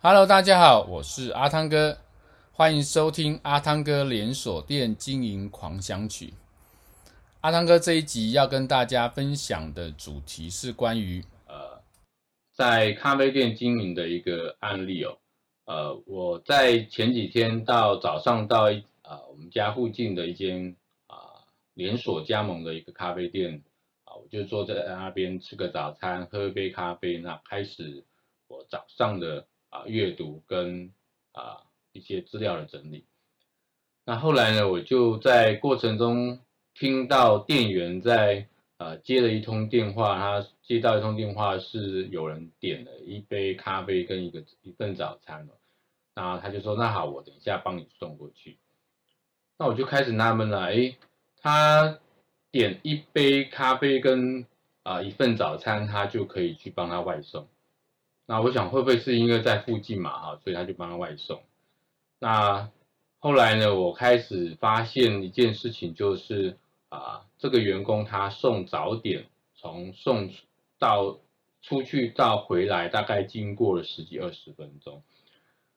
Hello，大家好，我是阿汤哥，欢迎收听阿汤哥连锁店经营狂想曲。阿汤哥这一集要跟大家分享的主题是关于呃，在咖啡店经营的一个案例哦。呃，我在前几天到早上到一啊、呃、我们家附近的一间啊、连锁加盟的一个咖啡店啊、我就坐在那边吃个早餐，喝一杯咖啡，那开始我早上的。啊，阅读跟啊一些资料的整理。那后来呢，我就在过程中听到店员在呃接了一通电话，他接到一通电话是有人点了一杯咖啡跟一个一份早餐了。那他就说：“那好，我等一下帮你送过去。”那我就开始纳闷了，哎，他点一杯咖啡跟啊一份早餐，他就可以去帮他外送。那我想会不会是因为在附近嘛，哈，所以他就帮他外送。那后来呢，我开始发现一件事情，就是啊，这个员工他送早点，从送到出去到回来，大概经过了十几二十分钟。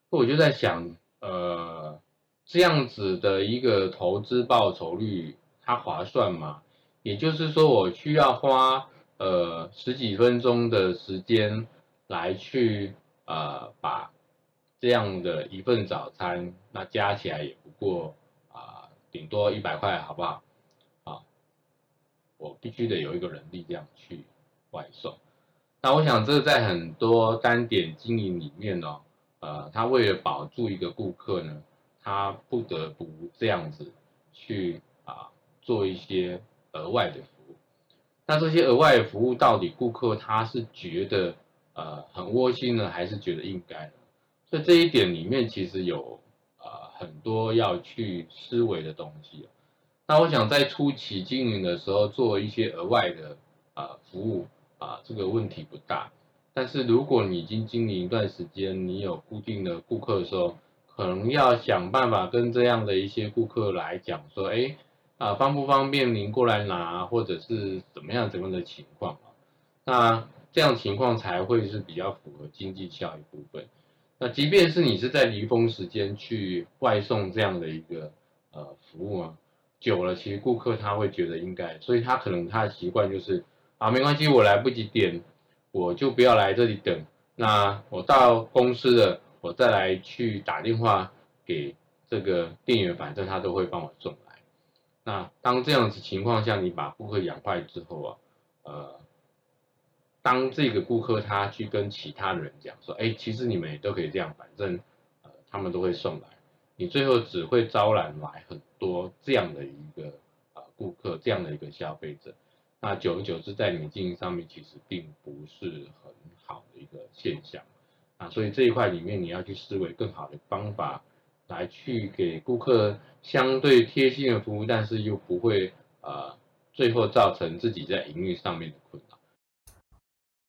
我就在想，呃，这样子的一个投资报酬率，它划算吗？也就是说，我需要花呃十几分钟的时间。来去呃把这样的一份早餐，那加起来也不过啊、呃、顶多一百块，好不好？啊，我必须得有一个人力这样去外送。那我想这在很多单点经营里面呢，呃，他为了保住一个顾客呢，他不得不这样子去啊做一些额外的服务。那这些额外的服务到底顾客他是觉得？呃，很窝心呢，还是觉得应该呢？所以这一点里面其实有呃很多要去思维的东西。那我想在初期经营的时候做一些额外的啊、服务啊、这个问题不大。但是如果你已经经营一段时间，你有固定的顾客的时候，可能要想办法跟这样的一些顾客来讲说，哎啊、方不方便您过来拿，或者是怎么样怎么样的情况？那。这样情况才会是比较符合经济效益部分。那即便是你是在离峰时间去外送这样的一个呃服务啊，久了其实顾客他会觉得应该，所以他可能他的习惯就是啊没关系，我来不及点，我就不要来这里等。那我到公司了，我再来去打电话给这个店员，反正他都会帮我送来。那当这样子情况下，你把顾客养坏之后啊，呃。当这个顾客他去跟其他的人讲说，哎，其实你们也都可以这样，反正呃他们都会送来，你最后只会招揽来很多这样的一个、呃、顾客，这样的一个消费者，那久而久之在你经营上面其实并不是很好的一个现象啊，所以这一块里面你要去思维更好的方法来去给顾客相对贴心的服务，但是又不会、呃、最后造成自己在营运上面的困难。